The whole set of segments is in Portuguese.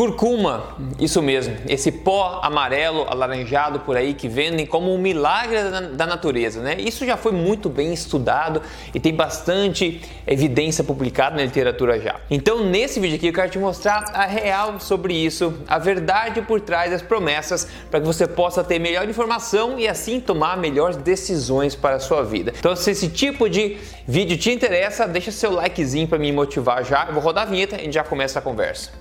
Curcuma, isso mesmo, esse pó amarelo alaranjado por aí que vendem como um milagre da natureza, né? Isso já foi muito bem estudado e tem bastante evidência publicada na literatura já. Então, nesse vídeo aqui eu quero te mostrar a real sobre isso, a verdade por trás das promessas, para que você possa ter melhor informação e assim tomar melhores decisões para a sua vida. Então, se esse tipo de vídeo te interessa, deixa seu likezinho para me motivar já. Eu vou rodar a vinheta e a gente já começa a conversa.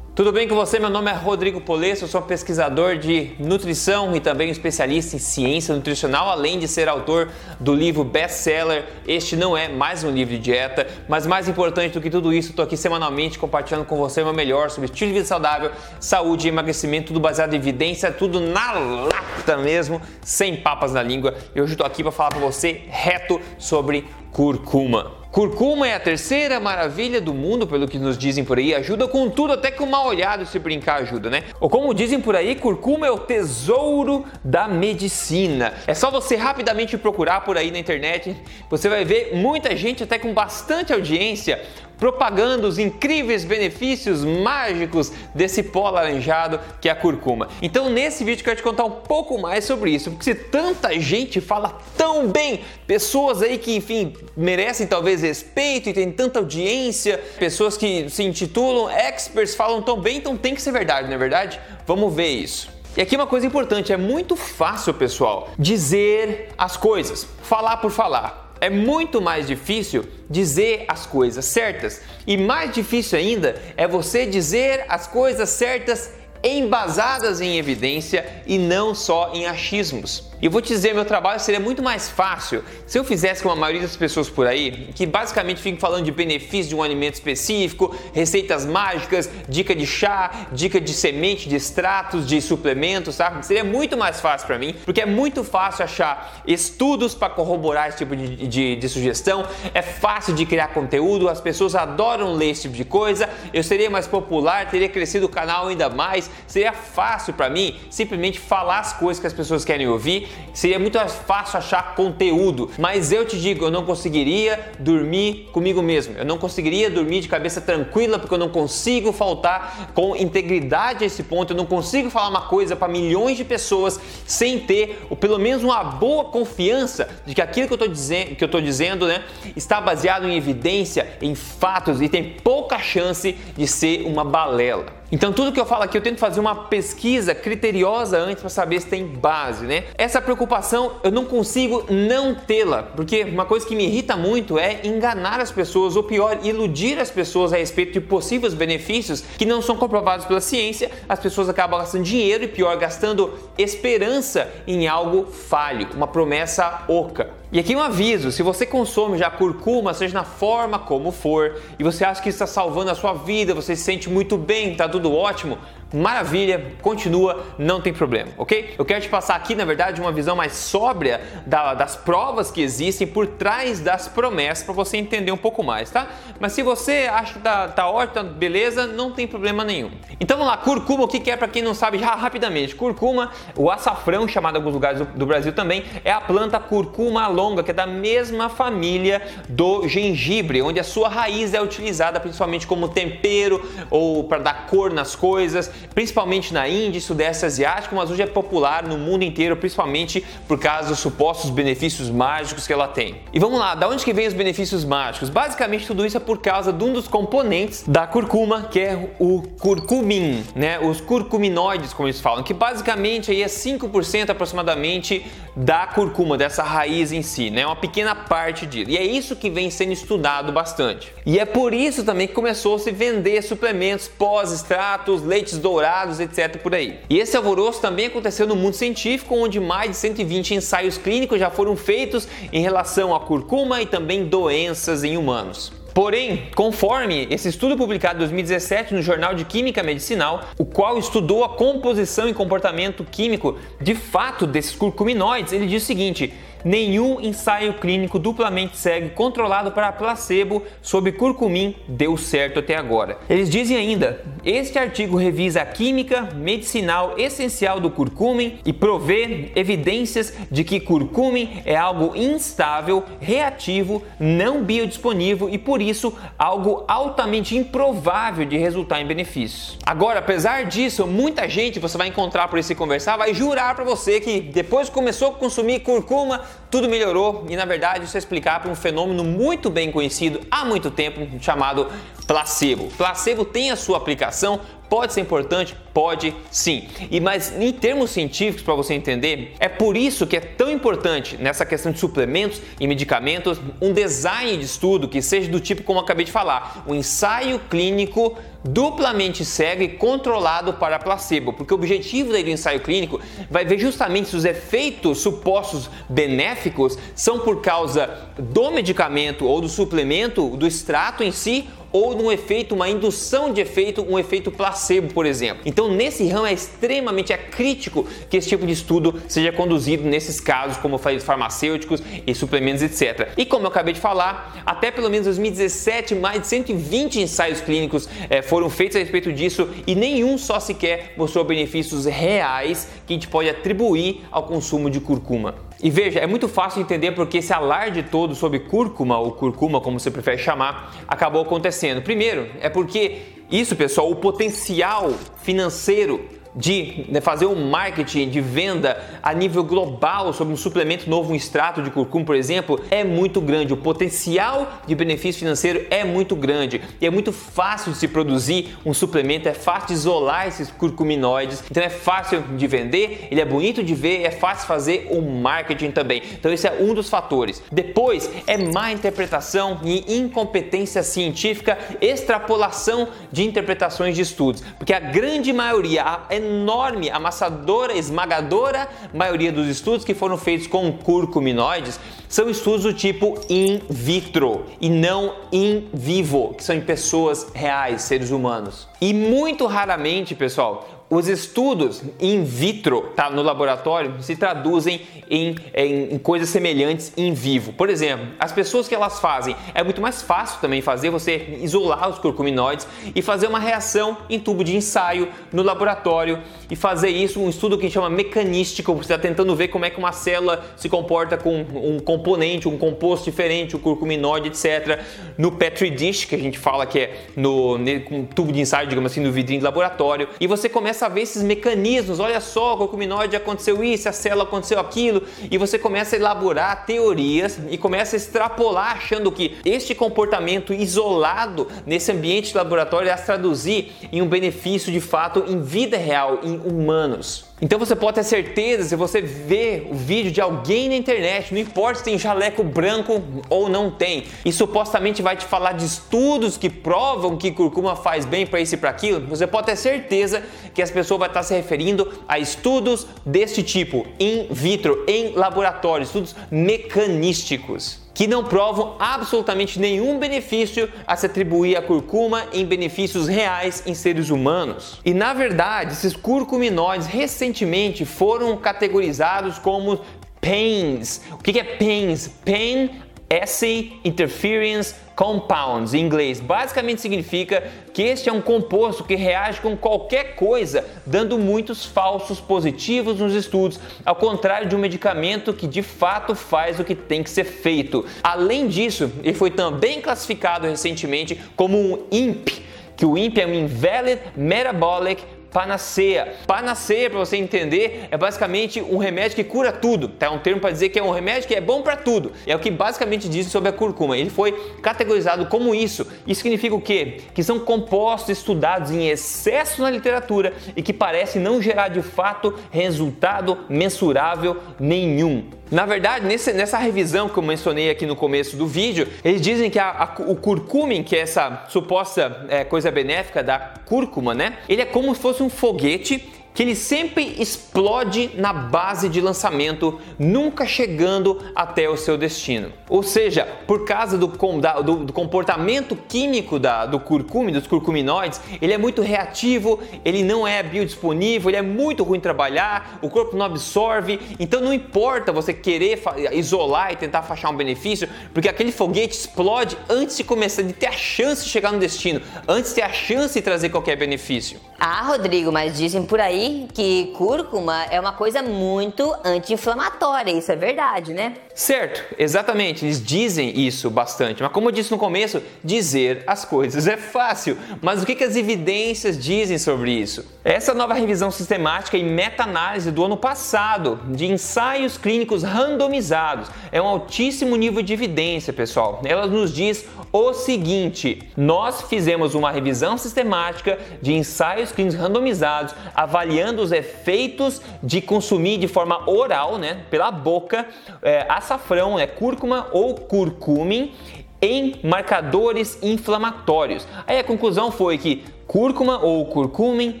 Tudo bem com você? Meu nome é Rodrigo Polesso, sou pesquisador de nutrição e também especialista em ciência nutricional, além de ser autor do livro best-seller. Este não é mais um livro de dieta, mas mais importante do que tudo isso, estou aqui semanalmente compartilhando com você o meu melhor sobre estilo de vida saudável, saúde e emagrecimento, tudo baseado em evidência, tudo na lata mesmo, sem papas na língua. E hoje estou aqui para falar para você reto sobre curcuma. Curcuma é a terceira maravilha do mundo, pelo que nos dizem por aí, ajuda com tudo, até com mal olhado se brincar ajuda, né? Ou como dizem por aí, curcuma é o tesouro da medicina. É só você rapidamente procurar por aí na internet, você vai ver muita gente até com bastante audiência propagando os incríveis benefícios mágicos desse pó alaranjado que é a curcuma. Então, nesse vídeo eu quero te contar um pouco mais sobre isso, porque se tanta gente fala tão bem, pessoas aí que, enfim, merecem talvez respeito e tem tanta audiência, pessoas que se intitulam experts falam tão bem, então tem que ser verdade, não é verdade? Vamos ver isso. E aqui uma coisa importante, é muito fácil, pessoal, dizer as coisas, falar por falar. É muito mais difícil dizer as coisas certas e mais difícil ainda é você dizer as coisas certas embasadas em evidência e não só em achismos. E vou te dizer, meu trabalho seria muito mais fácil se eu fizesse como a maioria das pessoas por aí, que basicamente ficam falando de benefícios de um alimento específico, receitas mágicas, dica de chá, dica de semente, de extratos, de suplementos, sabe? Seria muito mais fácil para mim, porque é muito fácil achar estudos para corroborar esse tipo de, de, de sugestão, é fácil de criar conteúdo, as pessoas adoram ler esse tipo de coisa, eu seria mais popular, teria crescido o canal ainda mais, seria fácil para mim simplesmente falar as coisas que as pessoas querem ouvir seria muito mais fácil achar conteúdo. Mas eu te digo, eu não conseguiria dormir comigo mesmo. Eu não conseguiria dormir de cabeça tranquila porque eu não consigo faltar com integridade a esse ponto. Eu não consigo falar uma coisa para milhões de pessoas sem ter ou pelo menos uma boa confiança de que aquilo que eu estou dizendo, que eu tô dizendo, né, está baseado em evidência, em fatos e tem pouca chance de ser uma balela. Então tudo que eu falo aqui eu tento fazer uma pesquisa criteriosa antes para saber se tem base, né? Essa preocupação eu não consigo não tê-la, porque uma coisa que me irrita muito é enganar as pessoas ou pior, iludir as pessoas a respeito de possíveis benefícios que não são comprovados pela ciência. As pessoas acabam gastando dinheiro e pior, gastando esperança em algo falho, uma promessa oca. E aqui um aviso: se você consome já curcuma, seja na forma como for, e você acha que está salvando a sua vida, você se sente muito bem, está tudo ótimo, maravilha, continua, não tem problema, ok? Eu quero te passar aqui, na verdade, uma visão mais sóbria da, das provas que existem por trás das promessas para você entender um pouco mais, tá? Mas se você acha que tá, tá ótimo, tá beleza, não tem problema nenhum. Então vamos lá, curcuma, o que é para quem não sabe já rapidamente? Curcuma, o açafrão, chamado em alguns lugares do, do Brasil também, é a planta curcuma longa, que é da mesma família do gengibre, onde a sua raiz é utilizada principalmente como tempero ou para dar cor nas coisas principalmente na Índia e Sudeste Asiático, mas hoje é popular no mundo inteiro, principalmente por causa dos supostos benefícios mágicos que ela tem. E vamos lá, da onde que vem os benefícios mágicos? Basicamente tudo isso é por causa de um dos componentes da curcuma, que é o curcumin, né? Os curcuminoides, como eles falam, que basicamente aí é 5% aproximadamente da curcuma, dessa raiz em si, né? Uma pequena parte disso. E é isso que vem sendo estudado bastante. E é por isso também que começou a se vender suplementos pós-extratos, leites dourados, etc. por aí. E esse alvoroço também aconteceu no mundo científico, onde mais de 120 ensaios clínicos já foram feitos em relação à curcuma e também doenças em humanos. Porém, conforme esse estudo publicado em 2017 no Jornal de Química Medicinal, o qual estudou a composição e comportamento químico de fato desses curcuminoides, ele diz o seguinte: nenhum ensaio clínico duplamente cego controlado para placebo sobre curcumim deu certo até agora. Eles dizem ainda: este artigo revisa a química medicinal essencial do curcumin e provê evidências de que curcumin é algo instável, reativo, não biodisponível e por isso algo altamente improvável de resultar em benefícios. Agora, apesar disso, muita gente você vai encontrar por esse conversar vai jurar para você que depois que começou a consumir curcuma, tudo melhorou e na verdade isso é explicar por um fenômeno muito bem conhecido há muito tempo chamado placebo. Placebo tem a sua aplicação, Pode ser importante? Pode sim. E mas em termos científicos, para você entender, é por isso que é tão importante nessa questão de suplementos e medicamentos um design de estudo que seja do tipo como eu acabei de falar, um ensaio clínico duplamente cego e controlado para placebo, porque o objetivo do ensaio clínico vai ver justamente se os efeitos supostos benéficos são por causa do medicamento ou do suplemento, do extrato em si ou num efeito, uma indução de efeito, um efeito placebo, por exemplo. Então, nesse ramo é extremamente é crítico que esse tipo de estudo seja conduzido nesses casos, como farmacêuticos e suplementos, etc. E como eu acabei de falar, até pelo menos 2017, mais de 120 ensaios clínicos é, foram feitos a respeito disso e nenhum só sequer mostrou benefícios reais que a gente pode atribuir ao consumo de curcuma. E veja, é muito fácil entender porque esse alarde todo sobre cúrcuma, ou curcuma, como você prefere chamar, acabou acontecendo. Primeiro, é porque isso, pessoal, o potencial financeiro de né, fazer um marketing de venda a nível global sobre um suplemento novo, um extrato de curcuma, por exemplo, é muito grande. O potencial de benefício financeiro é muito grande e é muito fácil de se produzir um suplemento, é fácil de isolar esses curcuminoides, então é fácil de vender, ele é bonito de ver, é fácil fazer o um marketing também. Então esse é um dos fatores. Depois é má interpretação e incompetência científica, extrapolação de interpretações de estudos, porque a grande maioria, a enorme, amassadora, esmagadora maioria dos estudos que foram feitos com curcuminoides são estudos do tipo in vitro e não in vivo, que são em pessoas reais, seres humanos. E muito raramente, pessoal, os estudos in vitro, tá, no laboratório, se traduzem em, em, em, coisas semelhantes em vivo. Por exemplo, as pessoas que elas fazem, é muito mais fácil também fazer você isolar os curcuminoides e fazer uma reação em tubo de ensaio no laboratório e fazer isso um estudo que chama mecanístico, você está tentando ver como é que uma célula se comporta com um componente, um composto diferente, o curcuminoide, etc. No Petri dish, que a gente fala que é no, no tubo de ensaio, digamos assim, no vidrinho de laboratório, e você começa começa a ver esses mecanismos. Olha só, o curcuminoide aconteceu isso, a célula aconteceu aquilo, e você começa a elaborar teorias e começa a extrapolar, achando que este comportamento isolado nesse ambiente de laboratório é traduzir em um benefício de fato em vida real, em humanos. Então você pode ter certeza se você vê o vídeo de alguém na internet, não importa se tem jaleco branco ou não tem, e supostamente vai te falar de estudos que provam que curcuma faz bem para isso e para aquilo, você pode ter certeza que as pessoas vão estar se referindo a estudos deste tipo, in vitro, em laboratório, estudos mecanísticos que não provam absolutamente nenhum benefício a se atribuir a curcuma em benefícios reais em seres humanos. E na verdade, esses curcuminoides recentemente foram categorizados como PAINs. O que é PAINs? Pain Assay Interference Compounds, em inglês, basicamente significa que este é um composto que reage com qualquer coisa, dando muitos falsos positivos nos estudos, ao contrário de um medicamento que de fato faz o que tem que ser feito. Além disso, ele foi também classificado recentemente como um IMP, que o IMP é um Invalid Metabolic Panaceia. Panaceia, para você entender, é basicamente um remédio que cura tudo. Tá? É um termo para dizer que é um remédio que é bom para tudo. É o que basicamente diz sobre a curcuma. Ele foi categorizado como isso. Isso significa o quê? Que são compostos estudados em excesso na literatura e que parecem não gerar de fato resultado mensurável nenhum. Na verdade, nesse, nessa revisão que eu mencionei aqui no começo do vídeo, eles dizem que a, a, o curcumin, que é essa suposta é, coisa benéfica da cúrcuma, né? Ele é como se fosse um foguete que ele sempre explode na base de lançamento, nunca chegando até o seu destino. Ou seja, por causa do, do, do comportamento químico da, do curcume, dos curcuminoides, ele é muito reativo, ele não é biodisponível, ele é muito ruim trabalhar, o corpo não absorve, então não importa você querer isolar e tentar achar um benefício, porque aquele foguete explode antes de começar, de ter a chance de chegar no destino, antes de ter a chance de trazer qualquer benefício. Ah, Rodrigo, mas dizem por aí que cúrcuma é uma coisa muito anti-inflamatória, isso é verdade, né? Certo, exatamente, eles dizem isso bastante, mas como eu disse no começo, dizer as coisas é fácil, mas o que, que as evidências dizem sobre isso? Essa nova revisão sistemática e meta-análise do ano passado de ensaios clínicos randomizados é um altíssimo nível de evidência, pessoal. Ela nos diz o seguinte: nós fizemos uma revisão sistemática de ensaios clínicos randomizados avaliando os efeitos de consumir de forma oral, né, pela boca, é, açafrão, né, cúrcuma ou curcumin em marcadores inflamatórios. Aí a conclusão foi que cúrcuma ou curcumin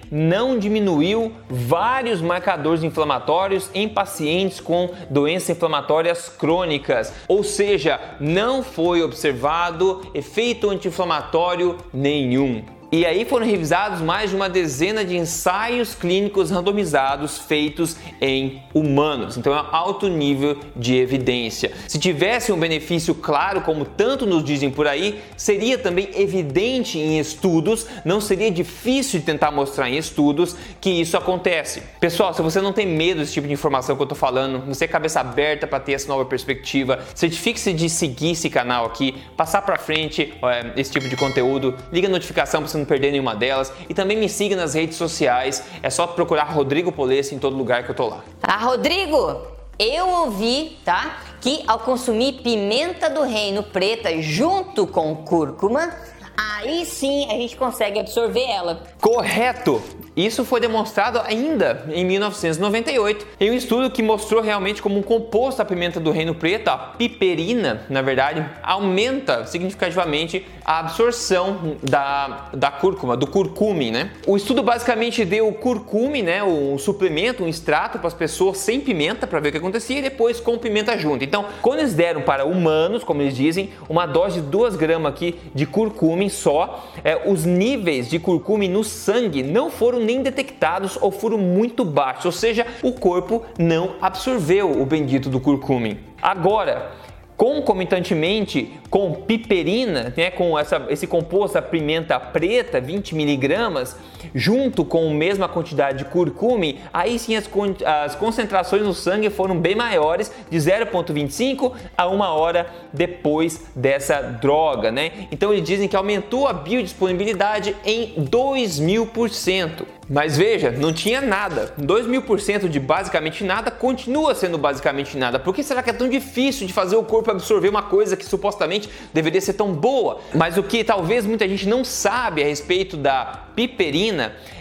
não diminuiu vários marcadores inflamatórios em pacientes com doenças inflamatórias crônicas, ou seja, não foi observado efeito anti-inflamatório nenhum. E aí foram revisados mais de uma dezena de ensaios clínicos randomizados feitos em humanos. Então é um alto nível de evidência. Se tivesse um benefício claro, como tanto nos dizem por aí, seria também evidente em estudos, não seria difícil de tentar mostrar em estudos que isso acontece. Pessoal, se você não tem medo desse tipo de informação que eu estou falando, você é cabeça aberta para ter essa nova perspectiva, certifique-se de seguir esse canal aqui, passar para frente esse tipo de conteúdo, liga a notificação para você não perder nenhuma delas. E também me siga nas redes sociais. É só procurar Rodrigo Polesso em todo lugar que eu tô lá. Ah, Rodrigo, eu ouvi, tá? Que ao consumir pimenta do reino preta junto com cúrcuma, aí sim a gente consegue absorver ela. Correto! Isso foi demonstrado ainda em 1998 em um estudo que mostrou realmente como um composto da pimenta do reino preto, a piperina, na verdade, aumenta significativamente a absorção da, da cúrcuma, do curcume, né? O estudo basicamente deu o curcume, né, um suplemento, um extrato para as pessoas sem pimenta para ver o que acontecia e depois com pimenta junto. Então, quando eles deram para humanos, como eles dizem, uma dose de 2 gramas aqui de curcume só, é, os níveis de curcume no sangue não foram nem detectados ou foram muito baixos, ou seja, o corpo não absorveu o bendito do curcumin. Agora, concomitantemente com piperina, né, com essa, esse composto, a pimenta preta, 20 miligramas, junto com a mesma quantidade de curcume, aí sim as, as concentrações no sangue foram bem maiores, de 0,25 a uma hora depois dessa droga, né? Então eles dizem que aumentou a biodisponibilidade em 2 mil por cento. Mas veja, não tinha nada. 2 mil por cento de basicamente nada continua sendo basicamente nada. Por que será que é tão difícil de fazer o corpo absorver uma coisa que supostamente deveria ser tão boa? Mas o que talvez muita gente não sabe a respeito da piperina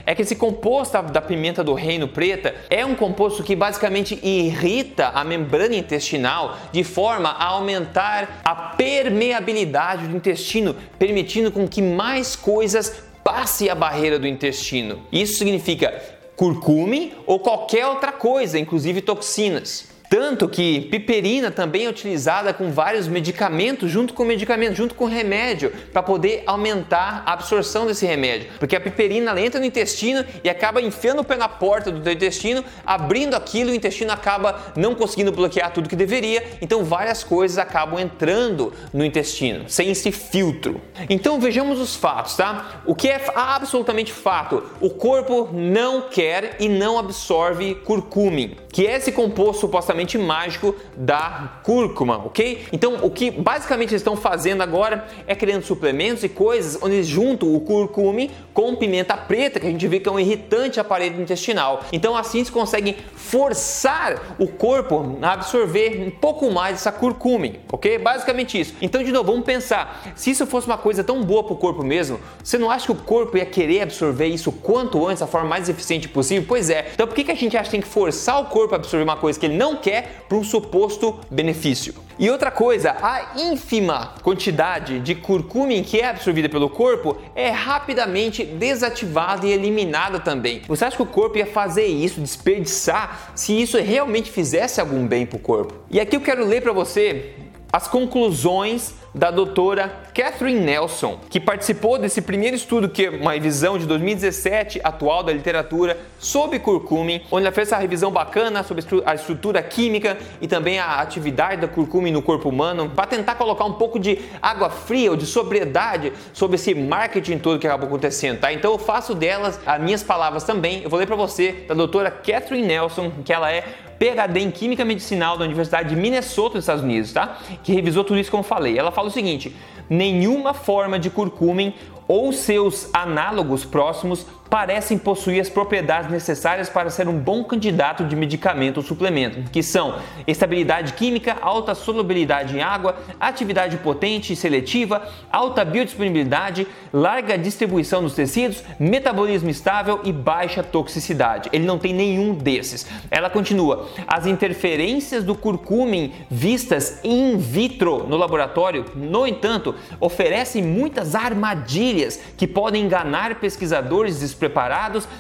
é que esse composto da pimenta do reino preta é um composto que basicamente irrita a membrana intestinal de forma a aumentar a permeabilidade do intestino, permitindo com que mais coisas passe a barreira do intestino. Isso significa curcume ou qualquer outra coisa, inclusive toxinas. Tanto que piperina também é utilizada com vários medicamentos, junto com medicamento, junto com remédio, para poder aumentar a absorção desse remédio. Porque a piperina entra no intestino e acaba enfiando o pé na porta do intestino, abrindo aquilo o intestino acaba não conseguindo bloquear tudo que deveria. Então várias coisas acabam entrando no intestino, sem esse filtro. Então vejamos os fatos, tá? O que é absolutamente fato? O corpo não quer e não absorve curcumin, que é esse composto supostamente mágico da cúrcuma, ok? Então, o que basicamente eles estão fazendo agora é criando suplementos e coisas onde eles juntam o curcume com pimenta preta, que a gente vê que é um irritante à parede intestinal. Então, assim eles conseguem forçar o corpo a absorver um pouco mais essa curcume, ok? Basicamente isso. Então, de novo, vamos pensar: se isso fosse uma coisa tão boa para o corpo mesmo, você não acha que o corpo ia querer absorver isso quanto antes, da forma mais eficiente possível? Pois é. Então, por que, que a gente acha que tem que forçar o corpo a absorver uma coisa que ele não quer para um suposto benefício. E outra coisa, a ínfima quantidade de curcumin que é absorvida pelo corpo é rapidamente desativada e eliminada também. Você acha que o corpo ia fazer isso, desperdiçar, se isso realmente fizesse algum bem para o corpo? E aqui eu quero ler para você as conclusões da doutora Catherine Nelson, que participou desse primeiro estudo, que é uma revisão de 2017 atual da literatura sobre curcumin, onde ela fez essa revisão bacana sobre a estrutura química e também a atividade da curcumin no corpo humano, para tentar colocar um pouco de água fria ou de sobriedade sobre esse marketing todo que acabou acontecendo, tá? Então eu faço delas as minhas palavras também. Eu vou ler para você da doutora Catherine Nelson, que ela é PhD em Química Medicinal da Universidade de Minnesota, nos Estados Unidos, tá? Que revisou tudo isso como eu falei. Ela fala o seguinte: nenhuma forma de curcumin ou seus análogos próximos parecem possuir as propriedades necessárias para ser um bom candidato de medicamento ou suplemento, que são estabilidade química, alta solubilidade em água, atividade potente e seletiva, alta biodisponibilidade, larga distribuição nos tecidos, metabolismo estável e baixa toxicidade. Ele não tem nenhum desses. Ela continua: as interferências do curcumin vistas in vitro no laboratório, no entanto, oferecem muitas armadilhas que podem enganar pesquisadores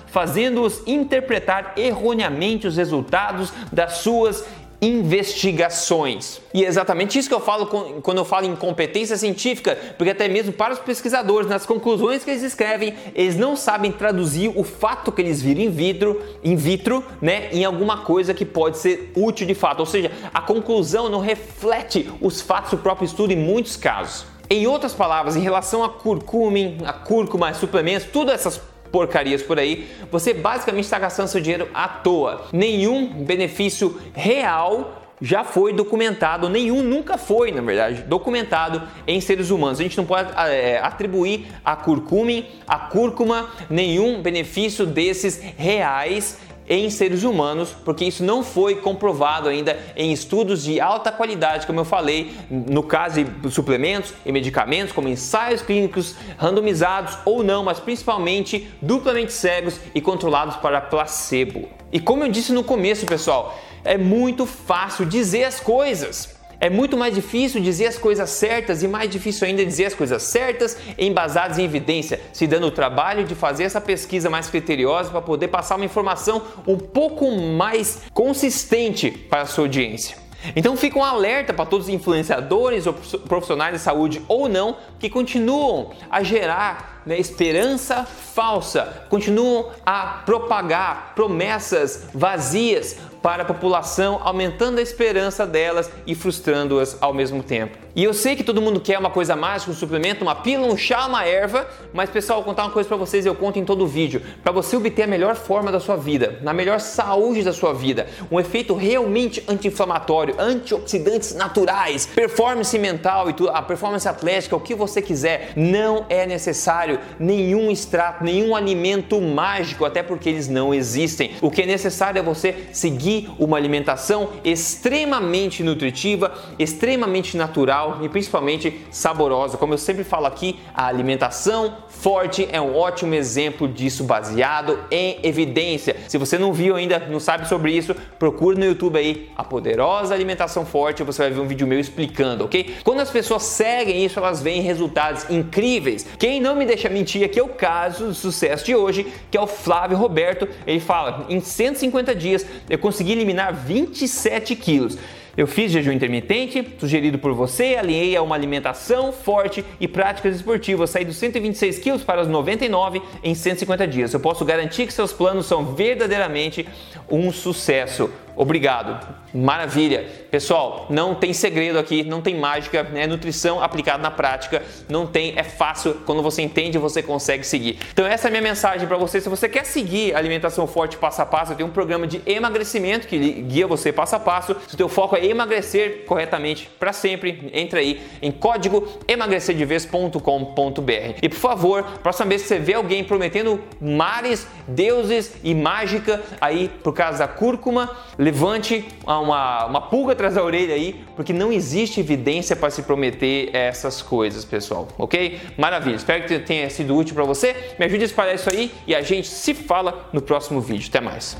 fazendo-os interpretar erroneamente os resultados das suas investigações. E é exatamente isso que eu falo quando eu falo em competência científica, porque até mesmo para os pesquisadores, nas conclusões que eles escrevem, eles não sabem traduzir o fato que eles viram in vitro, in vitro, né, em alguma coisa que pode ser útil de fato. Ou seja, a conclusão não reflete os fatos do próprio estudo em muitos casos. Em outras palavras, em relação a curcumin, a cúrcuma, suplementos, todas essas porcarias por aí, você basicamente está gastando seu dinheiro à toa. Nenhum benefício real já foi documentado, nenhum nunca foi, na verdade, documentado em seres humanos. A gente não pode é, atribuir a curcumin, a cúrcuma, nenhum benefício desses reais em seres humanos, porque isso não foi comprovado ainda em estudos de alta qualidade, como eu falei, no caso de suplementos e medicamentos, como ensaios clínicos randomizados ou não, mas principalmente duplamente cegos e controlados para placebo. E como eu disse no começo, pessoal, é muito fácil dizer as coisas. É muito mais difícil dizer as coisas certas e mais difícil ainda dizer as coisas certas embasadas em evidência, se dando o trabalho de fazer essa pesquisa mais criteriosa para poder passar uma informação um pouco mais consistente para a sua audiência. Então fica um alerta para todos os influenciadores ou profissionais de saúde ou não que continuam a gerar né, esperança falsa, continuam a propagar promessas vazias para a população, aumentando a esperança delas e frustrando-as ao mesmo tempo. E eu sei que todo mundo quer uma coisa mágica, um suplemento, uma pílula, um chá, uma erva, mas pessoal, vou contar uma coisa para vocês, eu conto em todo o vídeo. Para você obter a melhor forma da sua vida, na melhor saúde da sua vida, um efeito realmente anti-inflamatório, antioxidantes naturais, performance mental e a performance atlética, o que você quiser, não é necessário nenhum extrato, nenhum alimento mágico, até porque eles não existem. O que é necessário é você seguir uma alimentação extremamente nutritiva, extremamente natural e principalmente saborosa. Como eu sempre falo aqui, a alimentação forte é um ótimo exemplo disso baseado em evidência. Se você não viu ainda, não sabe sobre isso, procure no YouTube aí a poderosa alimentação forte, você vai ver um vídeo meu explicando, ok? Quando as pessoas seguem isso, elas veem resultados incríveis. Quem não me deixa mentir aqui é o caso do sucesso de hoje, que é o Flávio Roberto. Ele fala: em 150 dias eu consegui eliminar 27 quilos. Eu fiz jejum intermitente, sugerido por você, alinhei a uma alimentação forte e práticas esportivas. Saí dos 126 quilos para os 99 em 150 dias. Eu posso garantir que seus planos são verdadeiramente um sucesso. Obrigado. Maravilha. Pessoal, não tem segredo aqui, não tem mágica, é nutrição aplicada na prática, não tem, é fácil, quando você entende, você consegue seguir. Então essa é a minha mensagem para você, se você quer seguir alimentação forte passo a passo, eu tenho um programa de emagrecimento que guia você passo a passo. Se o teu foco é emagrecer corretamente para sempre, entra aí em código emagrecerdeves.com.br. E por favor, próxima vez que você vê alguém prometendo mares, deuses e mágica aí por causa da cúrcuma, levante uma, uma pulga atrás da orelha aí, porque não existe evidência para se prometer essas coisas, pessoal, ok? Maravilha, espero que tenha sido útil para você. Me ajude a espalhar isso aí e a gente se fala no próximo vídeo. Até mais.